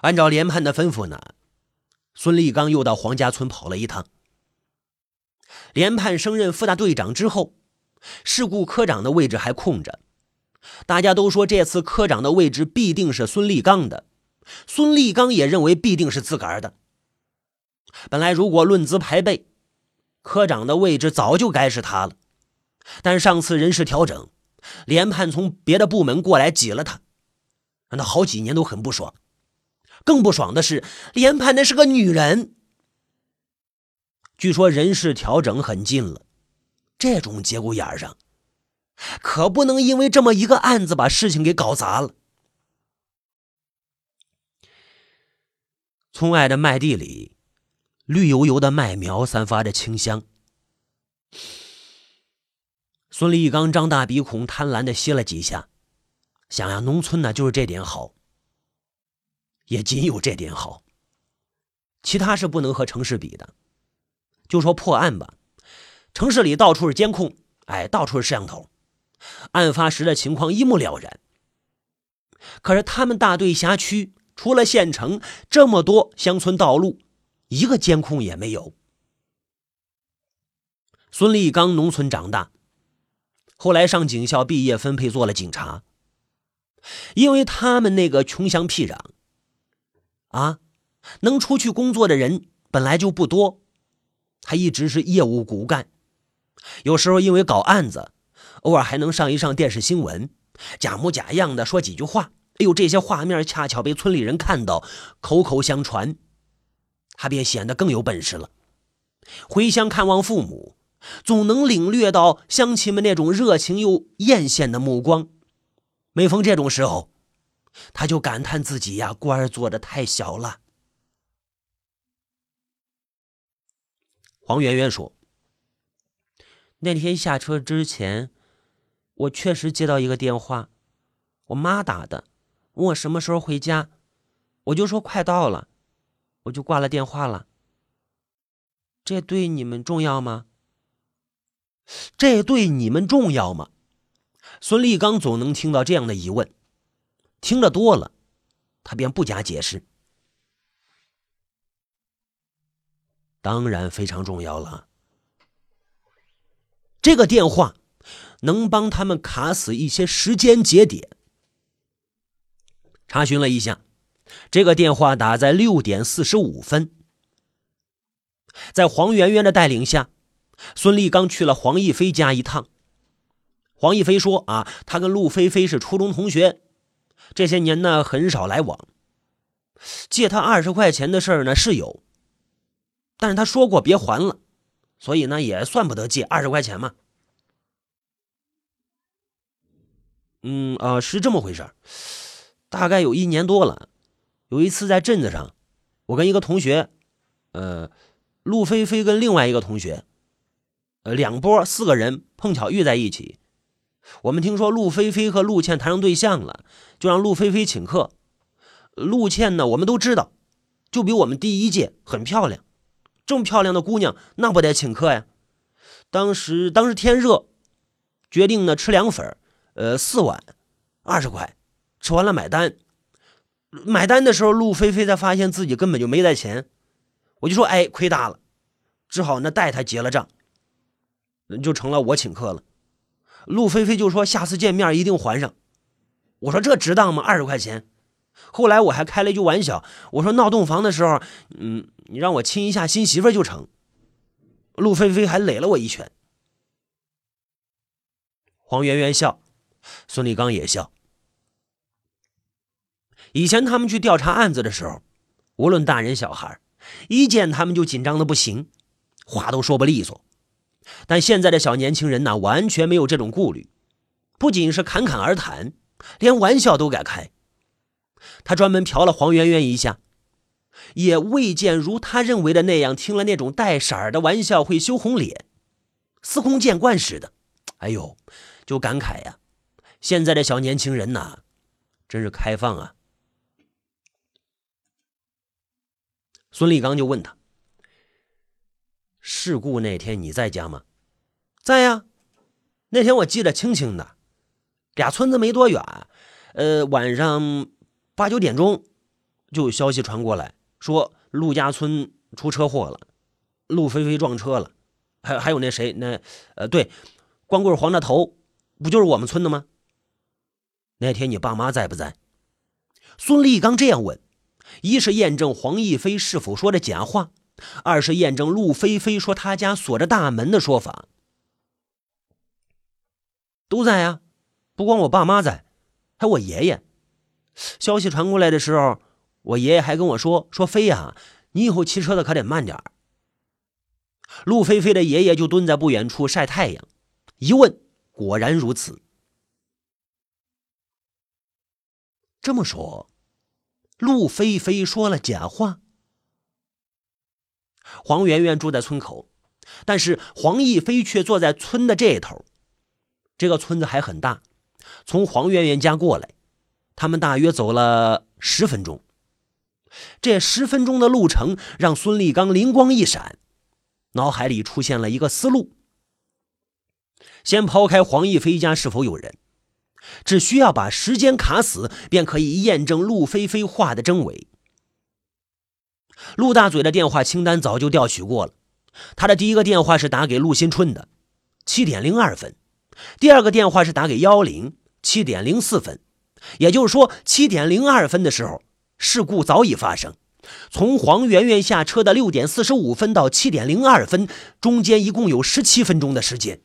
按照连判的吩咐呢，孙立刚又到黄家村跑了一趟。连判升任副大队长之后，事故科长的位置还空着，大家都说这次科长的位置必定是孙立刚的。孙立刚也认为必定是自个儿的。本来如果论资排辈，科长的位置早就该是他了，但上次人事调整，连判从别的部门过来挤了他，让他好几年都很不爽。更不爽的是，连判那是个女人。据说人事调整很近了，这种节骨眼上，可不能因为这么一个案子把事情给搞砸了。村外的麦地里，绿油油的麦苗散发着清香。孙立刚张大鼻孔，贪婪的吸了几下，想呀，农村呢就是这点好，也仅有这点好，其他是不能和城市比的。就说破案吧，城市里到处是监控，哎，到处是摄像头，案发时的情况一目了然。可是他们大队辖区除了县城这么多乡村道路，一个监控也没有。孙立刚农村长大，后来上警校毕业，分配做了警察。因为他们那个穷乡僻壤，啊，能出去工作的人本来就不多。他一直是业务骨干，有时候因为搞案子，偶尔还能上一上电视新闻，假模假样的说几句话。哎呦，这些画面恰巧被村里人看到，口口相传，他便显得更有本事了。回乡看望父母，总能领略到乡亲们那种热情又艳羡的目光。每逢这种时候，他就感叹自己呀，官儿做的太小了。黄圆圆说：“那天下车之前，我确实接到一个电话，我妈打的，问我什么时候回家，我就说快到了，我就挂了电话了。这对你们重要吗？这对你们重要吗？”孙立刚总能听到这样的疑问，听得多了，他便不加解释。当然非常重要了。这个电话能帮他们卡死一些时间节点。查询了一下，这个电话打在六点四十五分，在黄圆圆的带领下，孙立刚去了黄逸飞家一趟。黄逸飞说：“啊，他跟陆菲菲是初中同学，这些年呢很少来往，借他二十块钱的事儿呢是有。”但是他说过别还了，所以呢也算不得借二十块钱嘛。嗯啊，是这么回事大概有一年多了，有一次在镇子上，我跟一个同学，呃，陆菲菲跟另外一个同学，呃，两波四个人碰巧遇在一起。我们听说陆菲菲和陆倩谈上对象了，就让陆菲菲请客。陆倩呢，我们都知道，就比我们第一届很漂亮。这么漂亮的姑娘，那不得请客呀？当时当时天热，决定呢吃凉粉，呃，四碗，二十块，吃完了买单。买单的时候，陆菲菲才发现自己根本就没带钱，我就说，哎，亏大了，只好呢带她结了账，就成了我请客了。陆菲菲就说下次见面一定还上。我说这值当吗？二十块钱。后来我还开了一句玩笑，我说闹洞房的时候，嗯，你让我亲一下新媳妇就成。陆菲菲还垒了我一拳。黄圆圆笑，孙立刚也笑。以前他们去调查案子的时候，无论大人小孩，一见他们就紧张的不行，话都说不利索。但现在的小年轻人呢，完全没有这种顾虑，不仅是侃侃而谈，连玩笑都敢开。他专门瞟了黄圆圆一下，也未见如他认为的那样，听了那种带色儿的玩笑会羞红脸，司空见惯似的。哎呦，就感慨呀，现在的小年轻人呐，真是开放啊。孙立刚就问他：“事故那天你在家吗？”“在呀，那天我记得清清的，俩村子没多远，呃，晚上。”八九点钟，就有消息传过来，说陆家村出车祸了，陆飞飞撞车了，还还有那谁，那呃，对，光棍黄大头，不就是我们村的吗？那天你爸妈在不在？孙立刚这样问，一是验证黄奕飞是否说的假话，二是验证陆飞飞说他家锁着大门的说法。都在呀，不光我爸妈在，还有我爷爷。消息传过来的时候，我爷爷还跟我说：“说飞呀，你以后骑车的可得慢点陆飞飞的爷爷就蹲在不远处晒太阳，一问果然如此。这么说，陆飞飞说了假话。黄圆圆住在村口，但是黄奕飞却坐在村的这头。这个村子还很大，从黄圆圆家过来，他们大约走了十分钟。这十分钟的路程让孙立刚灵光一闪，脑海里出现了一个思路。先抛开黄奕飞家是否有人，只需要把时间卡死，便可以验证陆飞飞话的真伪。陆大嘴的电话清单早就调取过了，他的第一个电话是打给陆新春的，七点零二分。第二个电话是打给幺零七点零四分，也就是说七点零二分的时候，事故早已发生。从黄媛媛下车的六点四十五分到七点零二分，中间一共有十七分钟的时间。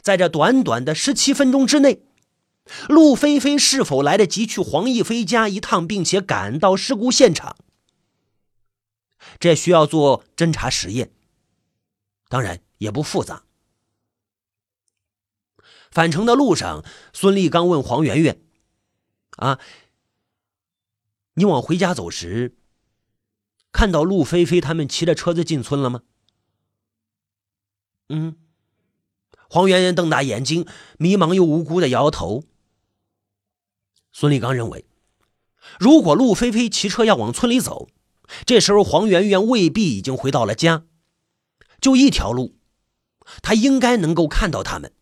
在这短短的十七分钟之内，陆飞飞是否来得及去黄奕飞家一趟，并且赶到事故现场？这需要做侦查实验，当然也不复杂。返程的路上，孙立刚问黄圆圆：“啊，你往回家走时，看到陆飞飞他们骑着车子进村了吗？”“嗯。”黄圆圆瞪大眼睛，迷茫又无辜的摇摇头。孙立刚认为，如果陆飞飞骑车要往村里走，这时候黄圆圆未必已经回到了家，就一条路，他应该能够看到他们。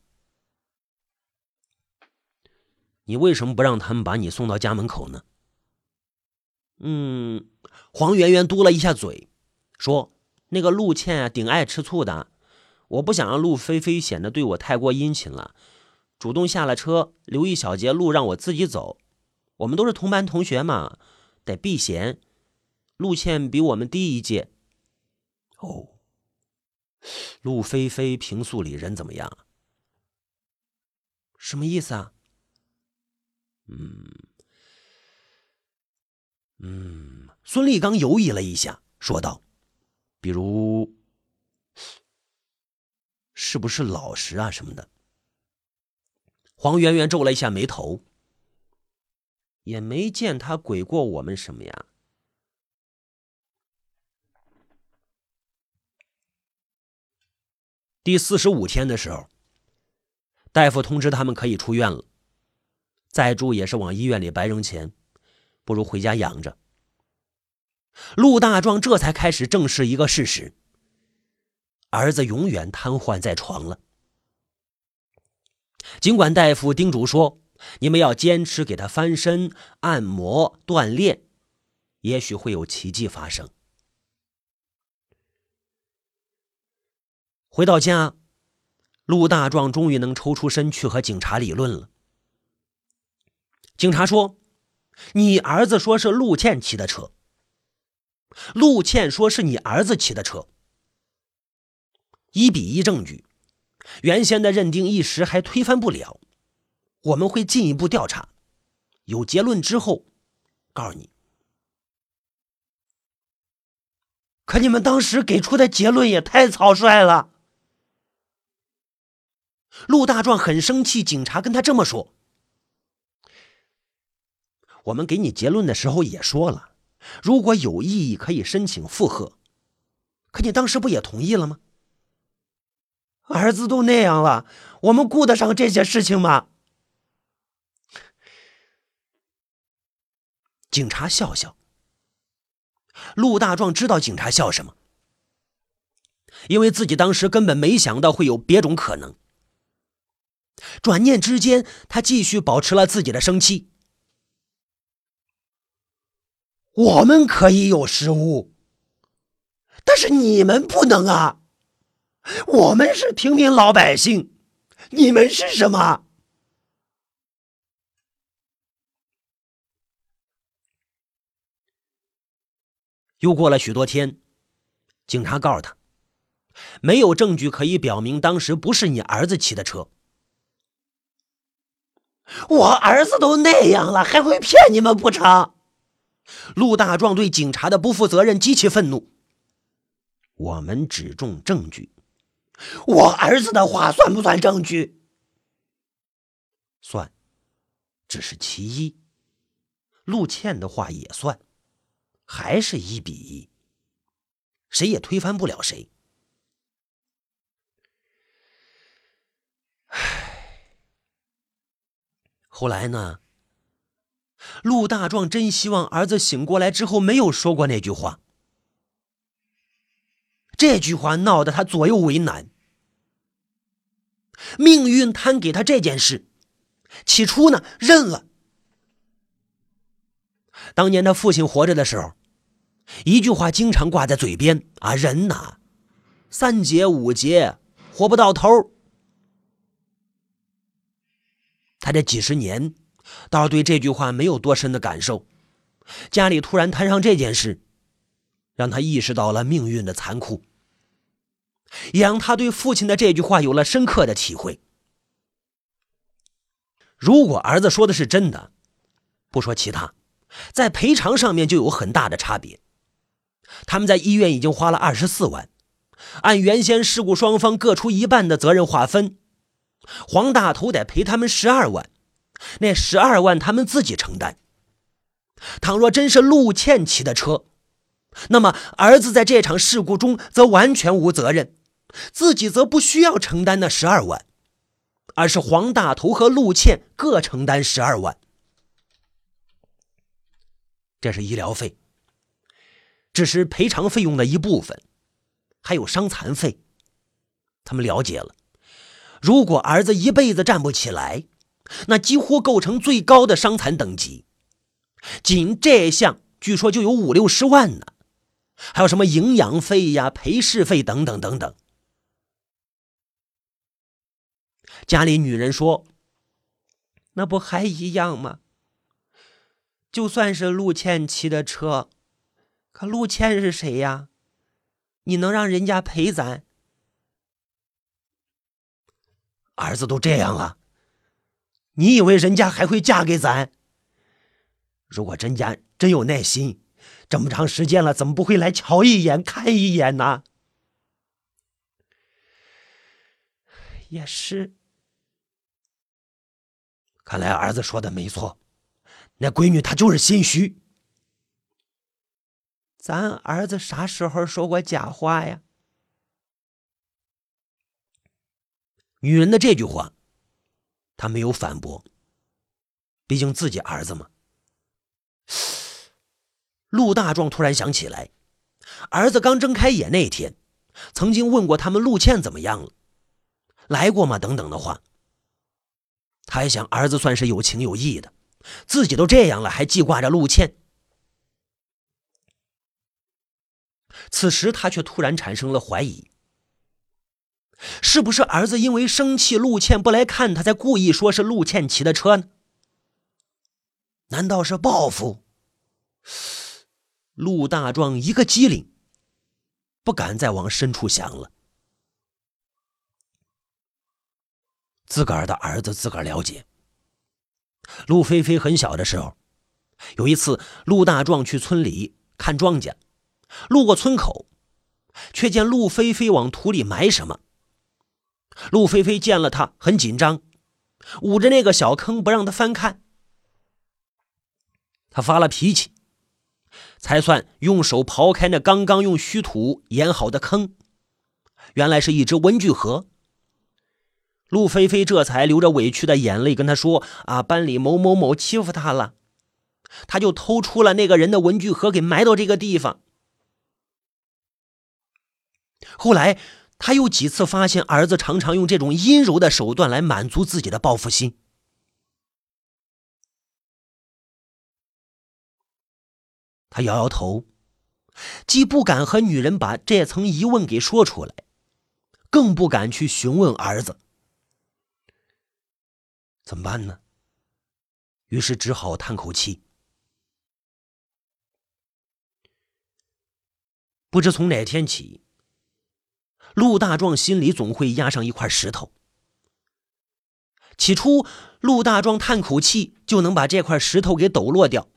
你为什么不让他们把你送到家门口呢？嗯，黄圆圆嘟了一下嘴，说：“那个陆倩啊，顶爱吃醋的，我不想让陆菲菲显得对我太过殷勤了，主动下了车，留一小节路让我自己走。我们都是同班同学嘛，得避嫌。陆倩比我们低一届。哦，陆菲菲平素里人怎么样？什么意思啊？”嗯嗯，孙立刚犹豫了一下，说道：“比如，是不是老实啊什么的？”黄圆圆皱了一下眉头，也没见他鬼过我们什么呀。第四十五天的时候，大夫通知他们可以出院了。再住也是往医院里白扔钱，不如回家养着。陆大壮这才开始正视一个事实：儿子永远瘫痪在床了。尽管大夫叮嘱说，你们要坚持给他翻身、按摩、锻炼，也许会有奇迹发生。回到家，陆大壮终于能抽出身去和警察理论了。警察说：“你儿子说是陆倩骑的车，陆倩说是你儿子骑的车。一比一证据，原先的认定一时还推翻不了。我们会进一步调查，有结论之后告诉你。可你们当时给出的结论也太草率了。”陆大壮很生气，警察跟他这么说。我们给你结论的时候也说了，如果有异议可以申请复核，可你当时不也同意了吗？儿子都那样了，我们顾得上这些事情吗？警察笑笑。陆大壮知道警察笑什么，因为自己当时根本没想到会有别种可能。转念之间，他继续保持了自己的生气。我们可以有失误，但是你们不能啊！我们是平民老百姓，你们是什么？又过了许多天，警察告诉他，没有证据可以表明当时不是你儿子骑的车。我儿子都那样了，还会骗你们不成？陆大壮对警察的不负责任极其愤怒。我们只重证据，我儿子的话算不算证据？算，只是其一。陆倩的话也算。还是一比一，谁也推翻不了谁。后来呢？陆大壮真希望儿子醒过来之后没有说过那句话。这句话闹得他左右为难。命运摊给他这件事，起初呢认了。当年他父亲活着的时候。一句话经常挂在嘴边啊，人呐，三劫五劫活不到头。他这几十年倒是对这句话没有多深的感受，家里突然摊上这件事，让他意识到了命运的残酷，也让他对父亲的这句话有了深刻的体会。如果儿子说的是真的，不说其他，在赔偿上面就有很大的差别。他们在医院已经花了二十四万，按原先事故双方各出一半的责任划分，黄大头得赔他们十二万，那十二万他们自己承担。倘若真是陆倩骑的车，那么儿子在这场事故中则完全无责任，自己则不需要承担那十二万，而是黄大头和陆倩各承担十二万，这是医疗费。只是赔偿费用的一部分，还有伤残费。他们了解了，如果儿子一辈子站不起来，那几乎构成最高的伤残等级。仅这项，据说就有五六十万呢，还有什么营养费呀、陪侍费等等等等。家里女人说：“那不还一样吗？就算是陆倩骑的车。”可陆倩是谁呀？你能让人家陪咱？儿子都这样了，你以为人家还会嫁给咱？如果真家真有耐心，这么长时间了，怎么不会来瞧一眼、看一眼呢？也是，看来儿子说的没错，那闺女她就是心虚。咱儿子啥时候说过假话呀？女人的这句话，他没有反驳。毕竟自己儿子嘛。陆大壮突然想起来，儿子刚睁开眼那天，曾经问过他们陆倩怎么样了，来过吗？等等的话。他还想，儿子算是有情有义的，自己都这样了，还记挂着陆倩。此时他却突然产生了怀疑：是不是儿子因为生气陆倩不来看他，才故意说是陆倩骑的车呢？难道是报复？陆大壮一个机灵，不敢再往深处想了。自个儿的儿子自个儿了解。陆菲菲很小的时候，有一次陆大壮去村里看庄稼。路过村口，却见陆菲菲往土里埋什么。陆菲菲见了他，很紧张，捂着那个小坑不让他翻看。他发了脾气，才算用手刨开那刚刚用虚土掩好的坑，原来是一只文具盒。陆菲菲这才流着委屈的眼泪跟他说：“啊，班里某某某欺负他了，他就偷出了那个人的文具盒，给埋到这个地方。”后来，他又几次发现儿子常常用这种阴柔的手段来满足自己的报复心。他摇摇头，既不敢和女人把这层疑问给说出来，更不敢去询问儿子。怎么办呢？于是只好叹口气。不知从哪天起，陆大壮心里总会压上一块石头。起初，陆大壮叹口气就能把这块石头给抖落掉。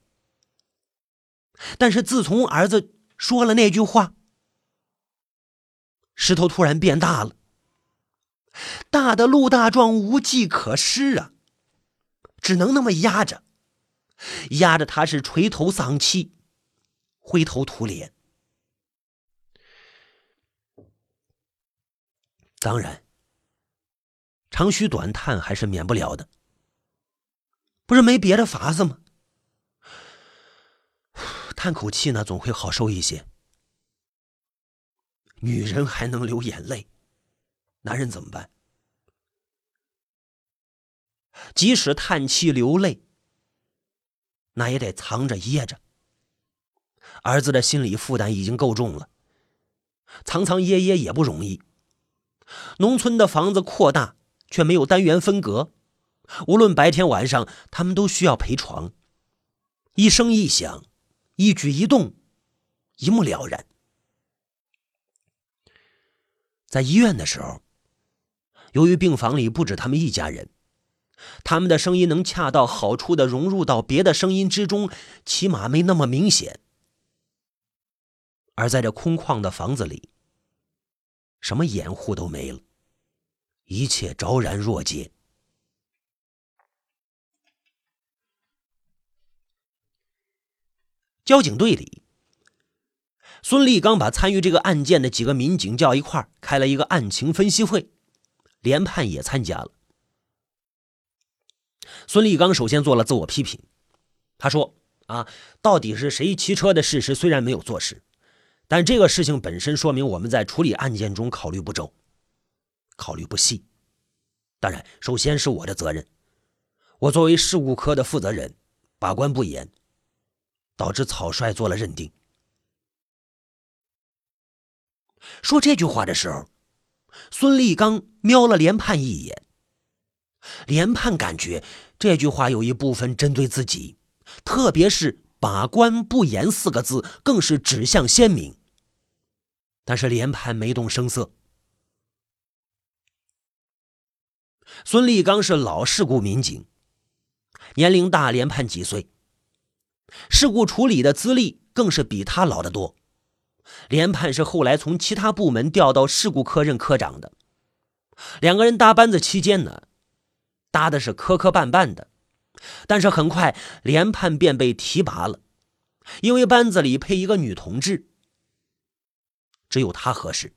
但是自从儿子说了那句话，石头突然变大了，大的陆大壮无计可施啊，只能那么压着，压着他是垂头丧气，灰头土脸。当然，长吁短叹还是免不了的，不是没别的法子吗？叹口气呢，总会好受一些。女人还能流眼泪，男人怎么办？即使叹气流泪，那也得藏着掖着。儿子的心理负担已经够重了，藏藏掖掖也不容易。农村的房子扩大，却没有单元分隔，无论白天晚上，他们都需要陪床。一声一响，一举一动，一目了然。在医院的时候，由于病房里不止他们一家人，他们的声音能恰到好处的融入到别的声音之中，起码没那么明显。而在这空旷的房子里，什么掩护都没了，一切昭然若揭。交警队里，孙立刚把参与这个案件的几个民警叫一块开了一个案情分析会，连判也参加了。孙立刚首先做了自我批评，他说：“啊，到底是谁骑车的事实虽然没有坐实。”但这个事情本身说明我们在处理案件中考虑不周，考虑不细。当然，首先是我的责任。我作为事故科的负责人，把关不严，导致草率做了认定。说这句话的时候，孙立刚瞄了连判一眼。连判感觉这句话有一部分针对自己，特别是“把关不严”四个字，更是指向鲜明。但是连判没动声色。孙立刚是老事故民警，年龄大连判几岁，事故处理的资历更是比他老得多。连判是后来从其他部门调到事故科任科长的，两个人搭班子期间呢，搭的是磕磕绊绊的，但是很快连判便被提拔了，因为班子里配一个女同志。只有他合适。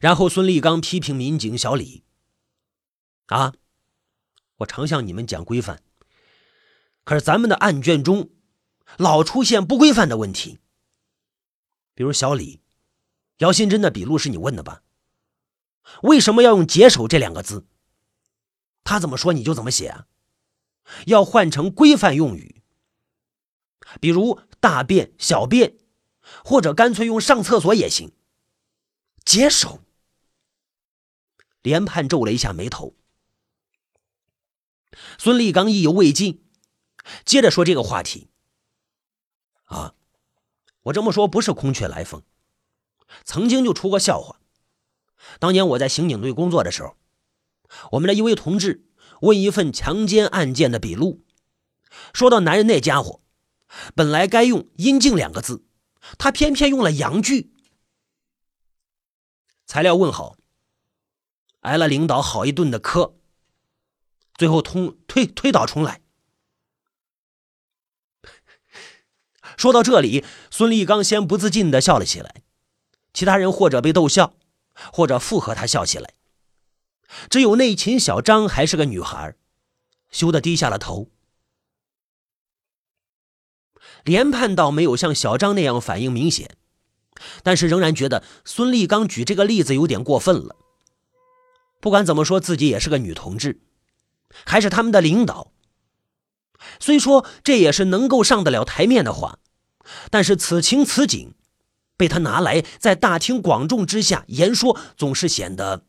然后孙立刚批评民警小李：“啊，我常向你们讲规范，可是咱们的案卷中老出现不规范的问题。比如小李，姚新珍的笔录是你问的吧？为什么要用‘解手’这两个字？他怎么说你就怎么写啊？要换成规范用语，比如大便、小便。”或者干脆用上厕所也行。解手。连判皱了一下眉头。孙立刚意犹未尽，接着说这个话题。啊，我这么说不是空穴来风，曾经就出过笑话。当年我在刑警队工作的时候，我们的一位同志问一份强奸案件的笔录，说到男人那家伙，本来该用“阴茎”两个字。他偏偏用了阳具，材料问好，挨了领导好一顿的磕，最后通推推倒重来。说到这里，孙立刚先不自禁的笑了起来，其他人或者被逗笑，或者附和他笑起来，只有内勤小张还是个女孩，羞得低下了头。连判倒没有像小张那样反应明显，但是仍然觉得孙立刚举这个例子有点过分了。不管怎么说，自己也是个女同志，还是他们的领导。虽说这也是能够上得了台面的话，但是此情此景，被他拿来在大庭广众之下言说，总是显得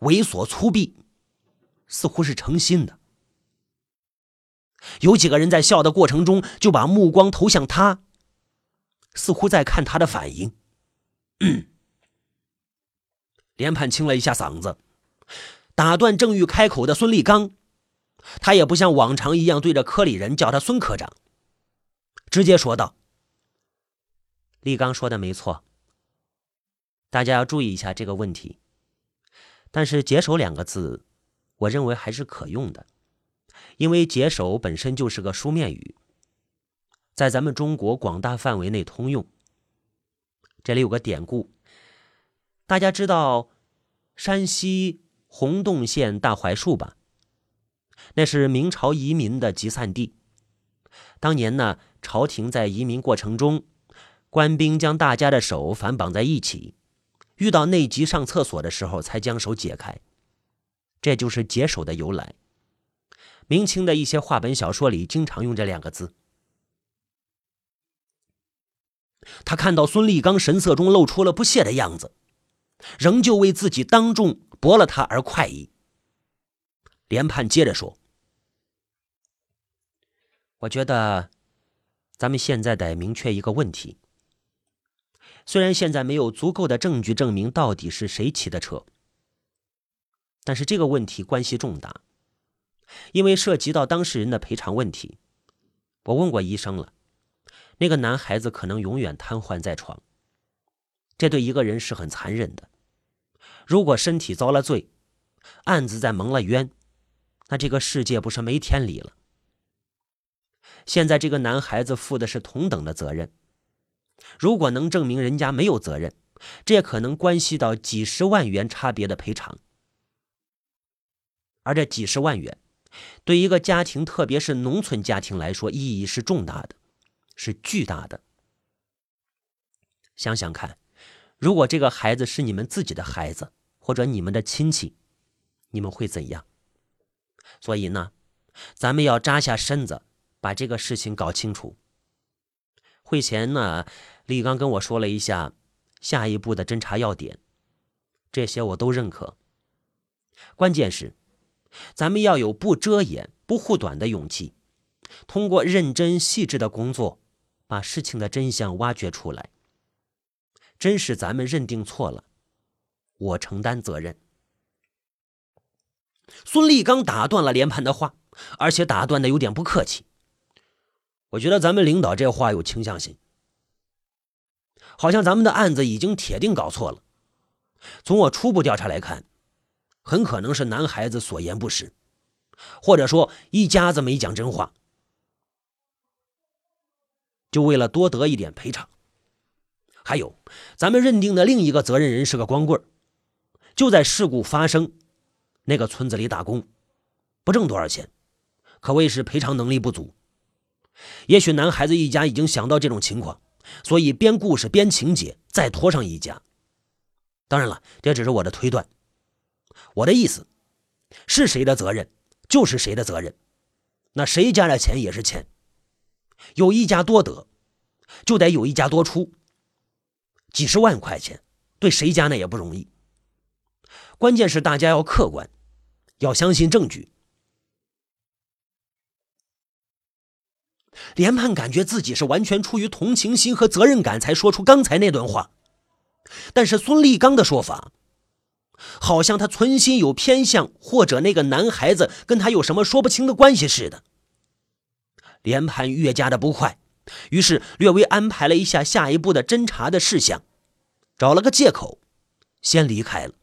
猥琐粗鄙，似乎是诚心的。有几个人在笑的过程中，就把目光投向他，似乎在看他的反应。连判清了一下嗓子，打断正欲开口的孙立刚。他也不像往常一样对着科里人叫他孙科长，直接说道：“立刚说的没错，大家要注意一下这个问题。但是‘解手’两个字，我认为还是可用的，因为‘解手’本身就是个书面语，在咱们中国广大范围内通用。这里有个典故，大家知道山西洪洞县大槐树吧？”那是明朝移民的集散地。当年呢，朝廷在移民过程中，官兵将大家的手反绑在一起，遇到内急上厕所的时候才将手解开，这就是解手的由来。明清的一些话本小说里经常用这两个字。他看到孙立刚神色中露出了不屑的样子，仍旧为自己当众驳了他而快意。连判接着说：“我觉得，咱们现在得明确一个问题。虽然现在没有足够的证据证明到底是谁骑的车，但是这个问题关系重大，因为涉及到当事人的赔偿问题。我问过医生了，那个男孩子可能永远瘫痪在床，这对一个人是很残忍的。如果身体遭了罪，案子再蒙了冤。”那这个世界不是没天理了？现在这个男孩子负的是同等的责任，如果能证明人家没有责任，这也可能关系到几十万元差别的赔偿。而这几十万元，对一个家庭，特别是农村家庭来说，意义是重大的，是巨大的。想想看，如果这个孩子是你们自己的孩子，或者你们的亲戚，你们会怎样？所以呢，咱们要扎下身子，把这个事情搞清楚。会前呢，李刚跟我说了一下下一步的侦查要点，这些我都认可。关键是，咱们要有不遮掩、不护短的勇气，通过认真细致的工作，把事情的真相挖掘出来。真是咱们认定错了，我承担责任。孙立刚打断了连判的话，而且打断的有点不客气。我觉得咱们领导这话有倾向性，好像咱们的案子已经铁定搞错了。从我初步调查来看，很可能是男孩子所言不实，或者说一家子没讲真话，就为了多得一点赔偿。还有，咱们认定的另一个责任人是个光棍，就在事故发生。那个村子里打工，不挣多少钱，可谓是赔偿能力不足。也许男孩子一家已经想到这种情况，所以编故事、编情节，再拖上一家。当然了，这只是我的推断。我的意思，是谁的责任就是谁的责任，那谁家的钱也是钱。有一家多得，就得有一家多出。几十万块钱，对谁家那也不容易。关键是大家要客观。要相信证据。连判感觉自己是完全出于同情心和责任感才说出刚才那段话，但是孙立刚的说法，好像他存心有偏向，或者那个男孩子跟他有什么说不清的关系似的。连判越加的不快，于是略微安排了一下下一步的侦查的事项，找了个借口，先离开了。